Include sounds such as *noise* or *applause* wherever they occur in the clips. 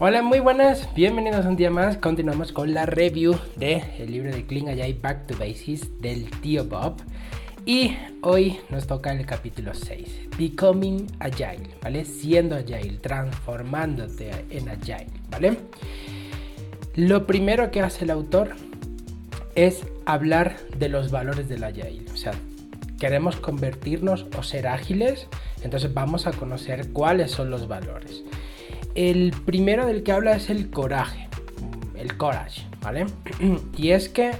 Hola, muy buenas, bienvenidos un día más. Continuamos con la review del el libro de Clean Agile Back to Basics del tío Bob. Y hoy nos toca el capítulo 6, Becoming Agile, ¿vale? Siendo Agile, transformándote en Agile, ¿vale? Lo primero que hace el autor es hablar de los valores del Agile. O sea, queremos convertirnos o ser ágiles, entonces vamos a conocer cuáles son los valores. El primero del que habla es el coraje, el courage, ¿vale? *clears throat* Y es que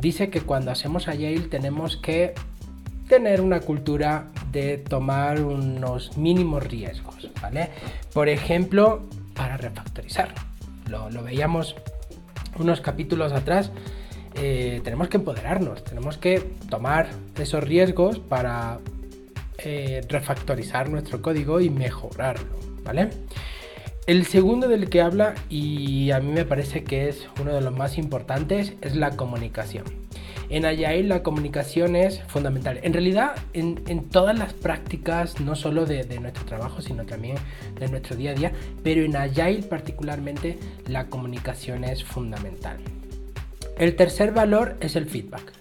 dice que cuando hacemos Agile tenemos que tener una cultura de tomar unos mínimos riesgos, ¿vale? Por ejemplo, para refactorizar. Lo, veíamos unos capítulos atrás. Eh, tenemos que empoderarnos, tenemos que tomar esos riesgos para eh, refactorizar nuestro código y mejorarlo, ¿vale? El segundo del que habla, y a mí me parece que es uno de los más importantes, es la comunicación. En Agile la comunicación es fundamental. En realidad, en, todas las prácticas, no solo de, nuestro trabajo, sino también de nuestro día a día, pero en Agile particularmente, la comunicación es fundamental. El tercer valor es el feedback.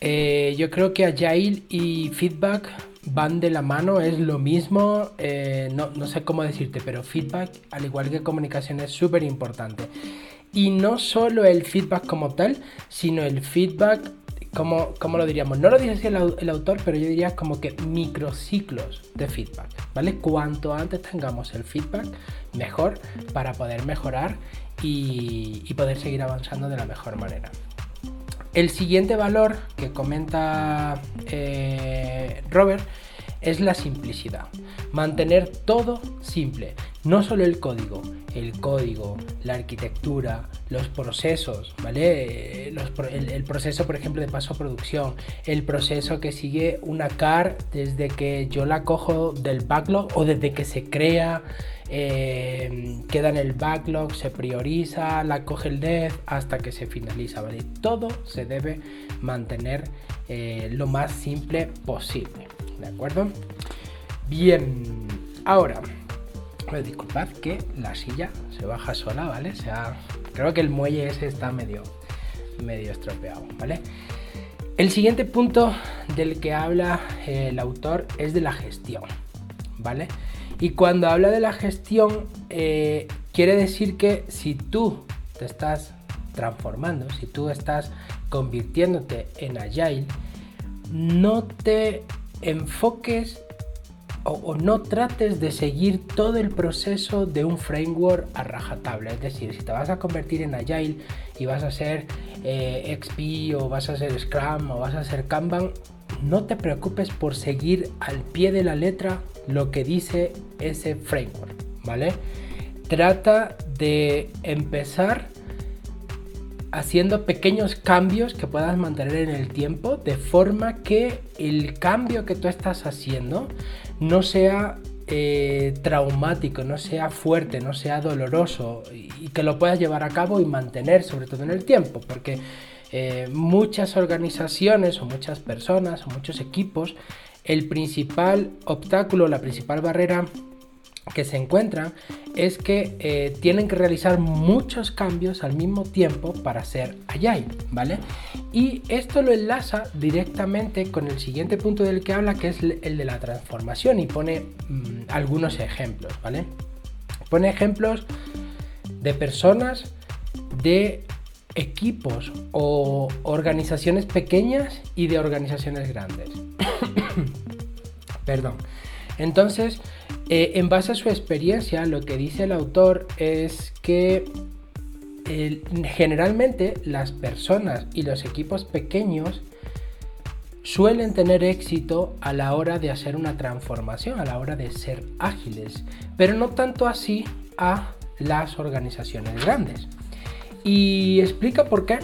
Eh, yo creo que Agile y feedback van de la mano, es lo mismo, eh, no, sé cómo decirte, pero feedback, al igual que comunicación, es súper importante. Y no solo el feedback como tal, sino el feedback, como, como lo diríamos, no lo dice así el, autor, pero yo diría como que microciclos de feedback, ¿vale? Cuanto antes tengamos el feedback, mejor para poder mejorar y, poder seguir avanzando de la mejor manera. El siguiente valor que comenta eh, Robert es la simplicidad. Mantener todo simple, no solo el código, el código, la arquitectura, los procesos, ¿vale? el, proceso, por ejemplo, de paso a producción, el proceso que sigue una car desde que yo la cojo del backlog o desde que se crea eh, queda en el backlog, se prioriza, la coge el dev hasta que se finaliza, ¿vale? Todo se debe mantener eh, lo más simple posible, ¿de acuerdo? Bien, ahora, pues disculpad que la silla se baja sola, ¿vale? O sea, creo que el muelle ese está medio, medio estropeado, ¿vale? El siguiente punto del que habla el autor es de la gestión, ¿vale? Y cuando habla de la gestión, eh, quiere decir que si tú te estás transformando, si tú estás convirtiéndote en agile, no te enfoques o, no trates de seguir todo el proceso de un framework a rajatabla. Es decir, si te vas a convertir en agile y vas a ser eh, XP o vas a ser Scrum o vas a ser Kanban, no te preocupes por seguir al pie de la letra lo que dice ese framework, ¿vale? Trata de empezar haciendo pequeños cambios que puedas mantener en el tiempo de forma que el cambio que tú estás haciendo no sea eh, traumático, no sea fuerte, no sea doloroso y que lo puedas llevar a cabo y mantener sobre todo en el tiempo, porque eh, muchas organizaciones o muchas personas o muchos equipos, el principal obstáculo, la principal barrera que se encuentran es que eh, tienen que realizar muchos cambios al mismo tiempo para ser agile, ¿vale? Y esto lo enlaza directamente con el siguiente punto del que habla, que es el de la transformación, y pone mm, algunos ejemplos, ¿vale? Pone ejemplos de personas de equipos o organizaciones pequeñas y de organizaciones grandes. *coughs* Perdón. Entonces, eh, en base a su experiencia, lo que dice el autor es que generalmente las personas y los equipos pequeños suelen tener éxito a la hora de hacer una transformación, a la hora de ser ágiles, pero no tanto así a las organizaciones grandes. Y explica por qué.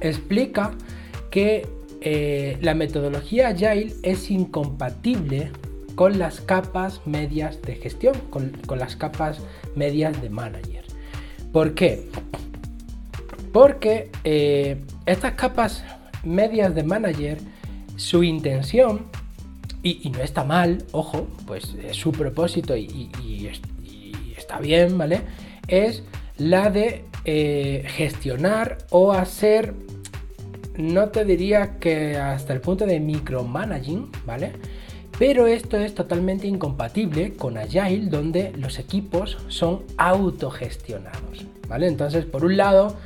Explica que eh, la metodología Agile es incompatible con las capas medias de gestión, con, las capas medias de manager. ¿Por qué? Porque eh, estas capas medias de manager, su intención, y, no está mal, ojo, pues es su propósito y, está bien, ¿vale? Es la de eh, gestionar o hacer, no te diría que hasta el punto de micromanaging, ¿vale? Pero esto es totalmente incompatible con Agile, donde los equipos son autogestionados, ¿vale? Entonces, por un lado,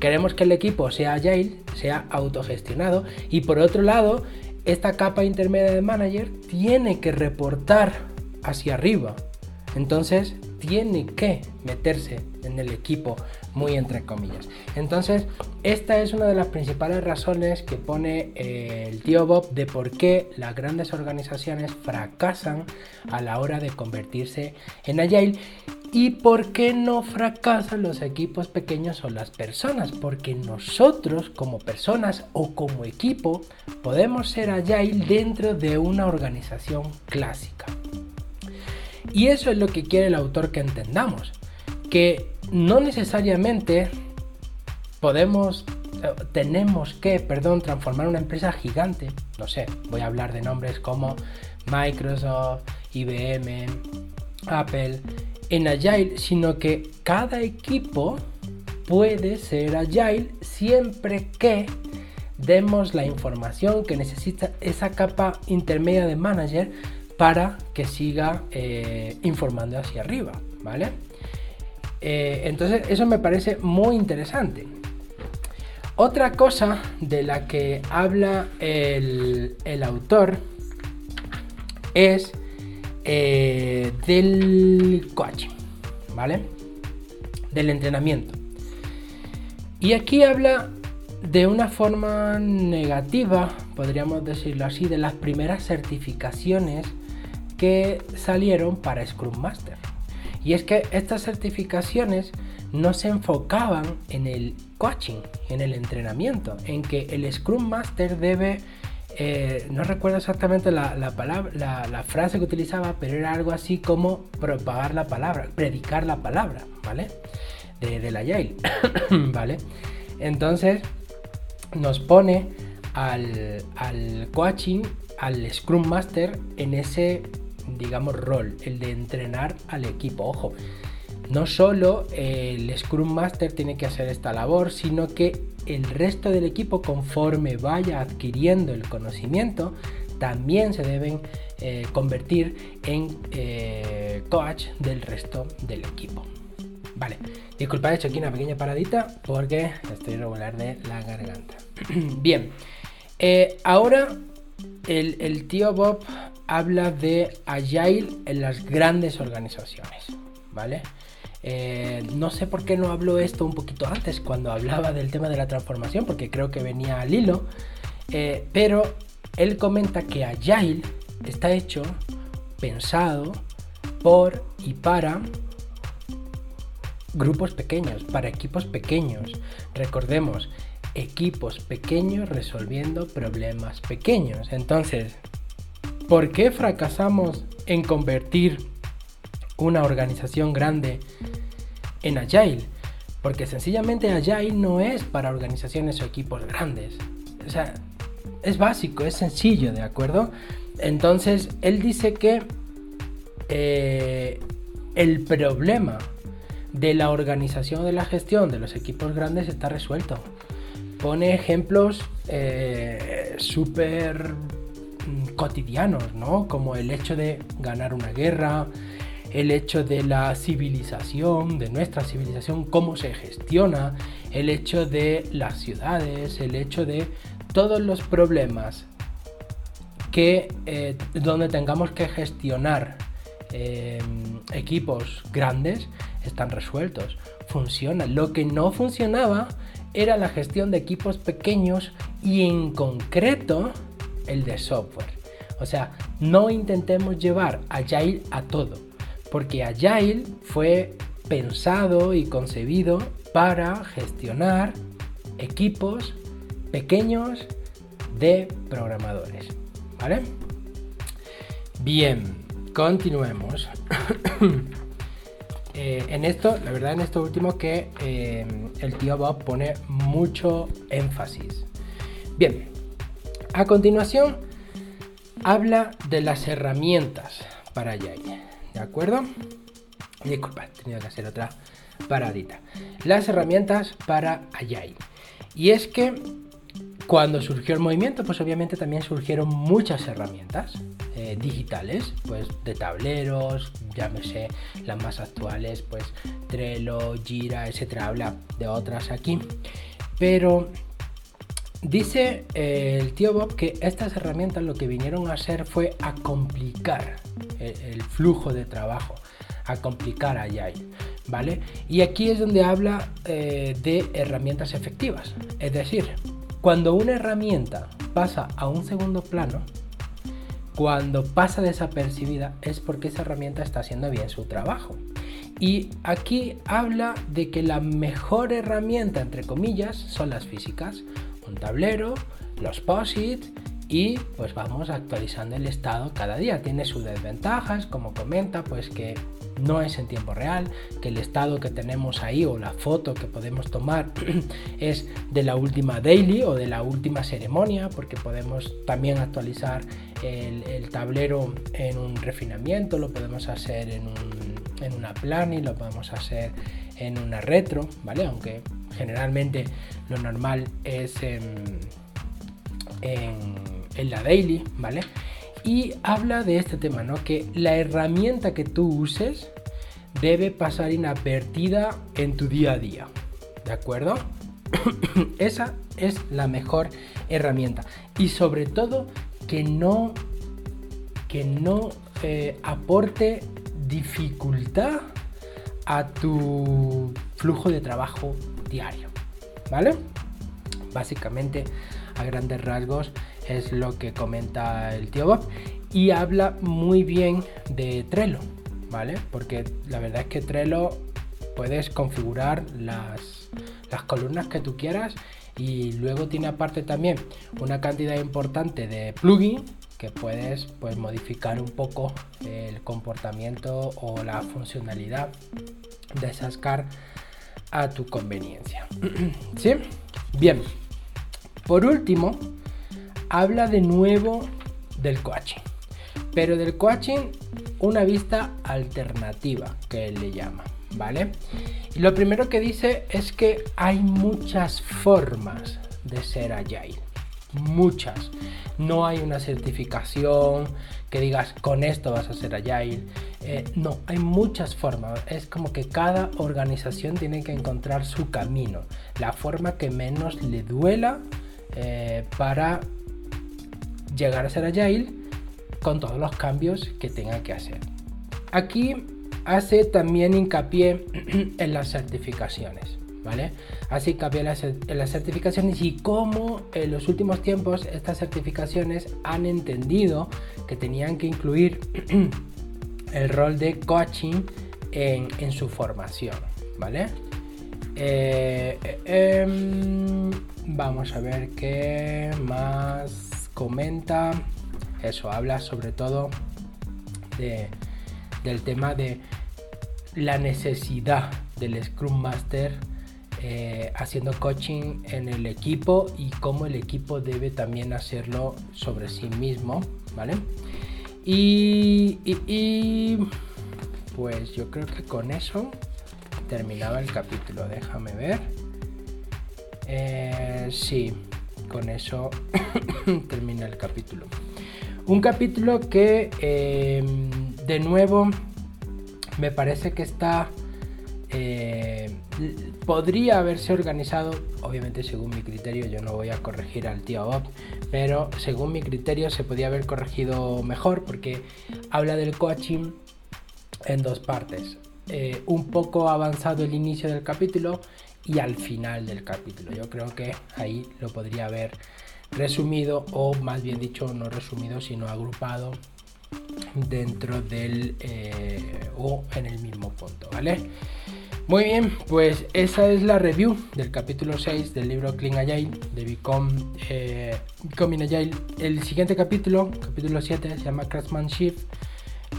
queremos que el equipo sea Agile, sea autogestionado, y por otro lado, esta capa intermedia de manager tiene que reportar hacia arriba. Entonces, tiene que meterse en el equipo, muy entre comillas. Entonces, esta es una de las principales razones que pone eh, el tío Bob de por qué las grandes organizaciones fracasan a la hora de convertirse en Agile y por qué no fracasan los equipos pequeños o las personas. Porque nosotros como personas o como equipo podemos ser Agile dentro de una organización clásica. Y eso es lo que quiere el autor que entendamos, que no necesariamente podemos, eh, tenemos que, perdón, transformar una empresa gigante, no sé, voy a hablar de nombres como Microsoft, IBM, Apple, en Agile, sino que cada equipo puede ser Agile siempre que demos la información que necesita esa capa intermedia de manager para que siga eh, informando hacia arriba, ¿vale? Eh, entonces eso me parece muy interesante. Otra cosa de la que habla el, autor es eh, del coaching, ¿vale? Del entrenamiento. Y aquí habla de una forma negativa, podríamos decirlo así, de las primeras certificaciones que salieron para Scrum Master. Y es que estas certificaciones no se enfocaban en el coaching, en el entrenamiento, en que el Scrum Master debe, eh, no recuerdo exactamente la, palabra, la, frase que utilizaba, pero era algo así como propagar la palabra, predicar la palabra, ¿vale? De, la Yale, *coughs* ¿vale? Entonces nos pone al, al coaching, al Scrum Master en ese digamos, rol, el de entrenar al equipo. Ojo, no solo el Scrum Master tiene que hacer esta labor, sino que el resto del equipo, conforme vaya adquiriendo el conocimiento, también se deben eh, convertir en eh, coach del resto del equipo. Vale, disculpad, he hecho aquí una pequeña paradita porque estoy regular de la garganta. *clears throat* Bien, eh, ahora el tío Bob habla de Agile en las grandes organizaciones, ¿vale? Eh, no sé por qué no habló esto un poquito antes cuando hablaba del tema de la transformación, porque creo que venía al hilo, eh, pero él comenta que Agile está hecho, pensado por y para grupos pequeños, para equipos pequeños. Recordemos, equipos pequeños resolviendo problemas pequeños. Entonces, ¿Por qué fracasamos en convertir una organización grande en Agile? Porque sencillamente Agile no es para organizaciones o equipos grandes. O sea, es básico, es sencillo, ¿de acuerdo? Entonces, él dice que eh, el problema de la organización de la gestión de los equipos grandes está resuelto. Pone ejemplos eh, súper cotidianos, ¿no? Como el hecho de ganar una guerra, el hecho de la civilización, de nuestra civilización, cómo se gestiona, el hecho de las ciudades, el hecho de todos los problemas que eh, donde tengamos que gestionar em, equipos grandes están resueltos, funciona. Lo que no funcionaba era la gestión de equipos pequeños y en concreto el de software. O sea, no intentemos llevar Agile a todo, porque Agile fue pensado y concebido para gestionar equipos pequeños de programadores. ¿Vale? Bien, continuemos. *coughs* Eh, en esto, la verdad, en esto último que eh, el tío Bob pone mucho énfasis. Bien, a continuación habla de las herramientas para Agile, ¿de acuerdo? Disculpa, tenido que hacer otra paradita. Las herramientas para Agile. Y es que cuando surgió el movimiento, pues obviamente también surgieron muchas herramientas eh, digitales, pues de tableros, llámese las más actuales, pues Trello, Jira, etcétera. Habla de otras aquí. Pero dice eh, el tío Bob que estas herramientas lo que vinieron a hacer fue a complicar el, flujo de trabajo, a complicar Agile. ¿Vale? Y aquí es donde habla eh, de herramientas efectivas. Es decir, cuando una herramienta pasa a un segundo plano, cuando pasa desapercibida es porque esa herramienta está haciendo bien su trabajo. Y aquí habla de que la mejor herramienta, entre comillas, son las físicas. Un tablero, los POSIT y pues vamos actualizando el estado cada día. Tiene sus desventajas, como comenta, pues que no es en tiempo real, que el estado que tenemos ahí o la foto que podemos tomar *clears throat* es de la última daily o de la última ceremonia, porque podemos también actualizar el, tablero en un refinamiento, lo podemos hacer en, en una planning, lo podemos hacer en una retro, ¿vale? Aunque generalmente lo normal es en, en la daily, ¿vale? y habla de este tema, ¿no? Que la herramienta que tú uses debe pasar inadvertida en tu día a día, ¿de acuerdo? *coughs* Esa es la mejor herramienta y sobre todo que no que no eh, aporte dificultad a tu flujo de trabajo diario, ¿vale? Básicamente a grandes rasgos es lo que comenta el tío Bob. Y habla muy bien de Trello, ¿vale? Porque la verdad es que Trello puedes configurar las, las columnas que tú quieras y luego tiene aparte también una cantidad importante de plugins que puedes pues modificar un poco el comportamiento o la funcionalidad de esas cartas a tu conveniencia. *clears throat* ¿Sí? Bien. Por último, habla de nuevo del coaching, pero del coaching una vista alternativa que él le llama, ¿vale? Y lo primero que dice es que hay muchas formas de ser agile, muchas. No hay una certificación que digas con esto vas a ser agile. Eh, no, hay muchas formas. Es como que cada organización tiene que encontrar su camino, la forma que menos le duela eh, para llegar a ser agile con todos los cambios que tenga que hacer. Aquí hace también hincapié *clears throat* en las certificaciones, Hace hincapié en las, certificaciones y cómo en los últimos tiempos estas certificaciones han entendido que tenían que incluir *clears throat* el rol de coaching en, su formación, ¿vale? Eh, em, vamos a ver qué más comenta eso, habla sobre todo de, del tema de la necesidad del Scrum Master eh, haciendo coaching en el equipo y cómo el equipo debe también hacerlo sobre sí mismo, ¿vale? Y, pues yo creo que con eso terminaba el capítulo, déjame ver. Eh, sí, con eso *coughs* termina el capítulo. Un capítulo que em, de nuevo me parece que está... Eh, podría haberse organizado, obviamente según mi criterio, yo no voy a corregir al tío Bob, pero según mi criterio se podía haber corregido mejor porque habla del coaching en dos partes. Eh, un poco avanzado el inicio del capítulo y al final del capítulo. Yo creo que ahí lo podría haber resumido o más bien dicho no resumido sino agrupado dentro del eh, o en el mismo punto, ¿vale? Muy bien, pues esa es la review del capítulo 6 del libro Clean Agile de Become, eh, Becoming Agile. El siguiente capítulo, capítulo 7, se llama Craftsmanship.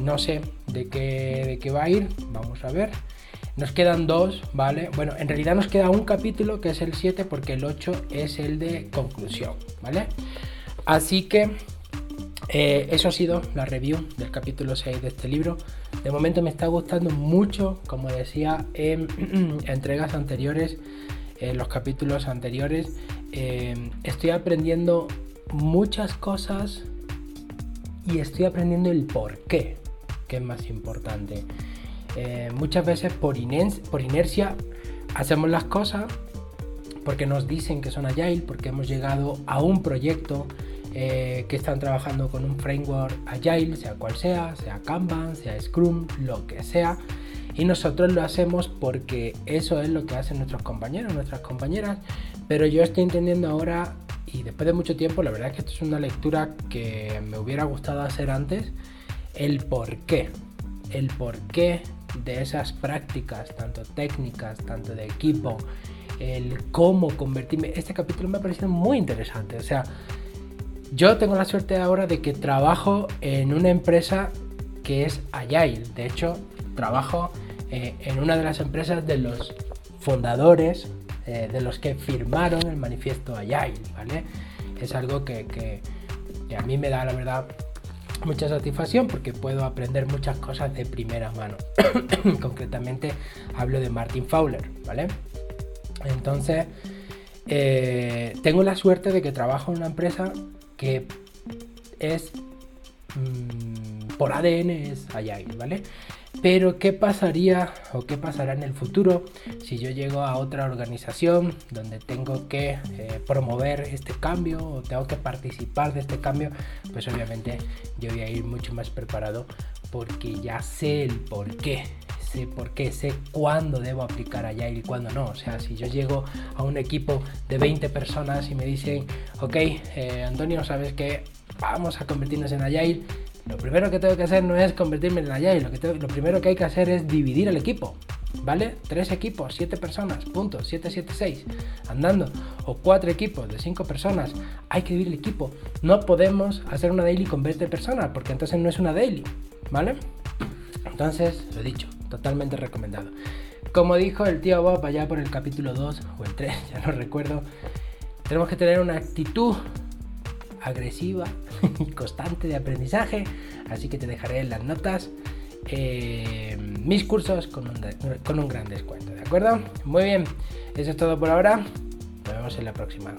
No sé de qué, de qué va a ir, vamos a ver. Nos quedan dos, ¿vale? Bueno, en realidad nos queda un capítulo que es el 7 porque el 8 es el de conclusión, ¿vale? Así que eh, eso ha sido la review del capítulo 6 de este libro. De momento me está gustando mucho, como decía en *clears throat* entregas anteriores, en los capítulos anteriores. Eh, estoy aprendiendo muchas cosas y estoy aprendiendo el por qué, que es más importante. Eh, muchas veces por, por inercia hacemos las cosas porque nos dicen que son agile, porque hemos llegado a un proyecto eh, que están trabajando con un framework agile, sea cual sea, sea Kanban, sea Scrum, lo que sea. Y nosotros lo hacemos porque eso es lo que hacen nuestros compañeros, nuestras compañeras. Pero yo estoy entendiendo ahora, y después de mucho tiempo, la verdad es que esto es una lectura que me hubiera gustado hacer antes, el por qué. El por qué de esas prácticas, tanto técnicas, tanto de equipo, el cómo convertirme. Este capítulo me ha parecido muy interesante. O sea, yo tengo la suerte ahora de que trabajo en una empresa que es Agile. De hecho, trabajo eh, en una de las empresas de los fundadores, eh, de los que firmaron el manifiesto Agile, ¿vale? Es algo que, que, a mí me da, la verdad, mucha satisfacción porque puedo aprender muchas cosas de primera mano. *coughs* Concretamente hablo de Martin Fowler, ¿vale? Entonces, eh, tengo la suerte de que trabajo en una empresa que es mm, por ADN es Agile, ¿vale? Pero ¿qué pasaría o qué pasará en el futuro si yo llego a otra organización donde tengo que eh, promover este cambio o tengo que participar de este cambio? Pues obviamente yo voy a ir mucho más preparado porque ya sé el por qué sé por qué, sé cuándo debo aplicar Agile y cuándo no. O sea, si yo llego a un equipo de 20 personas y me dicen, ok, eh, Antonio, sabes que vamos a convertirnos en Agile, lo primero que tengo que hacer no es convertirme en Agile, lo, que lo primero que hay que hacer es dividir el equipo. ¿Vale? Tres equipos, siete personas, punto, 7, 7, 6, andando. O cuatro equipos de cinco personas, hay que dividir el equipo. No podemos hacer una daily con 20 personas, porque entonces no es una daily, ¿vale? Entonces, lo he dicho, totalmente recomendado. Como dijo el tío Bob allá por el capítulo 2 o el 3, *laughs* ya no recuerdo, tenemos que tener una actitud agresiva *laughs* y constante de aprendizaje, así que te dejaré en las notas eh, mis cursos con un, con un gran descuento, ¿de acuerdo? Muy bien, eso es todo por ahora, nos vemos en la próxima.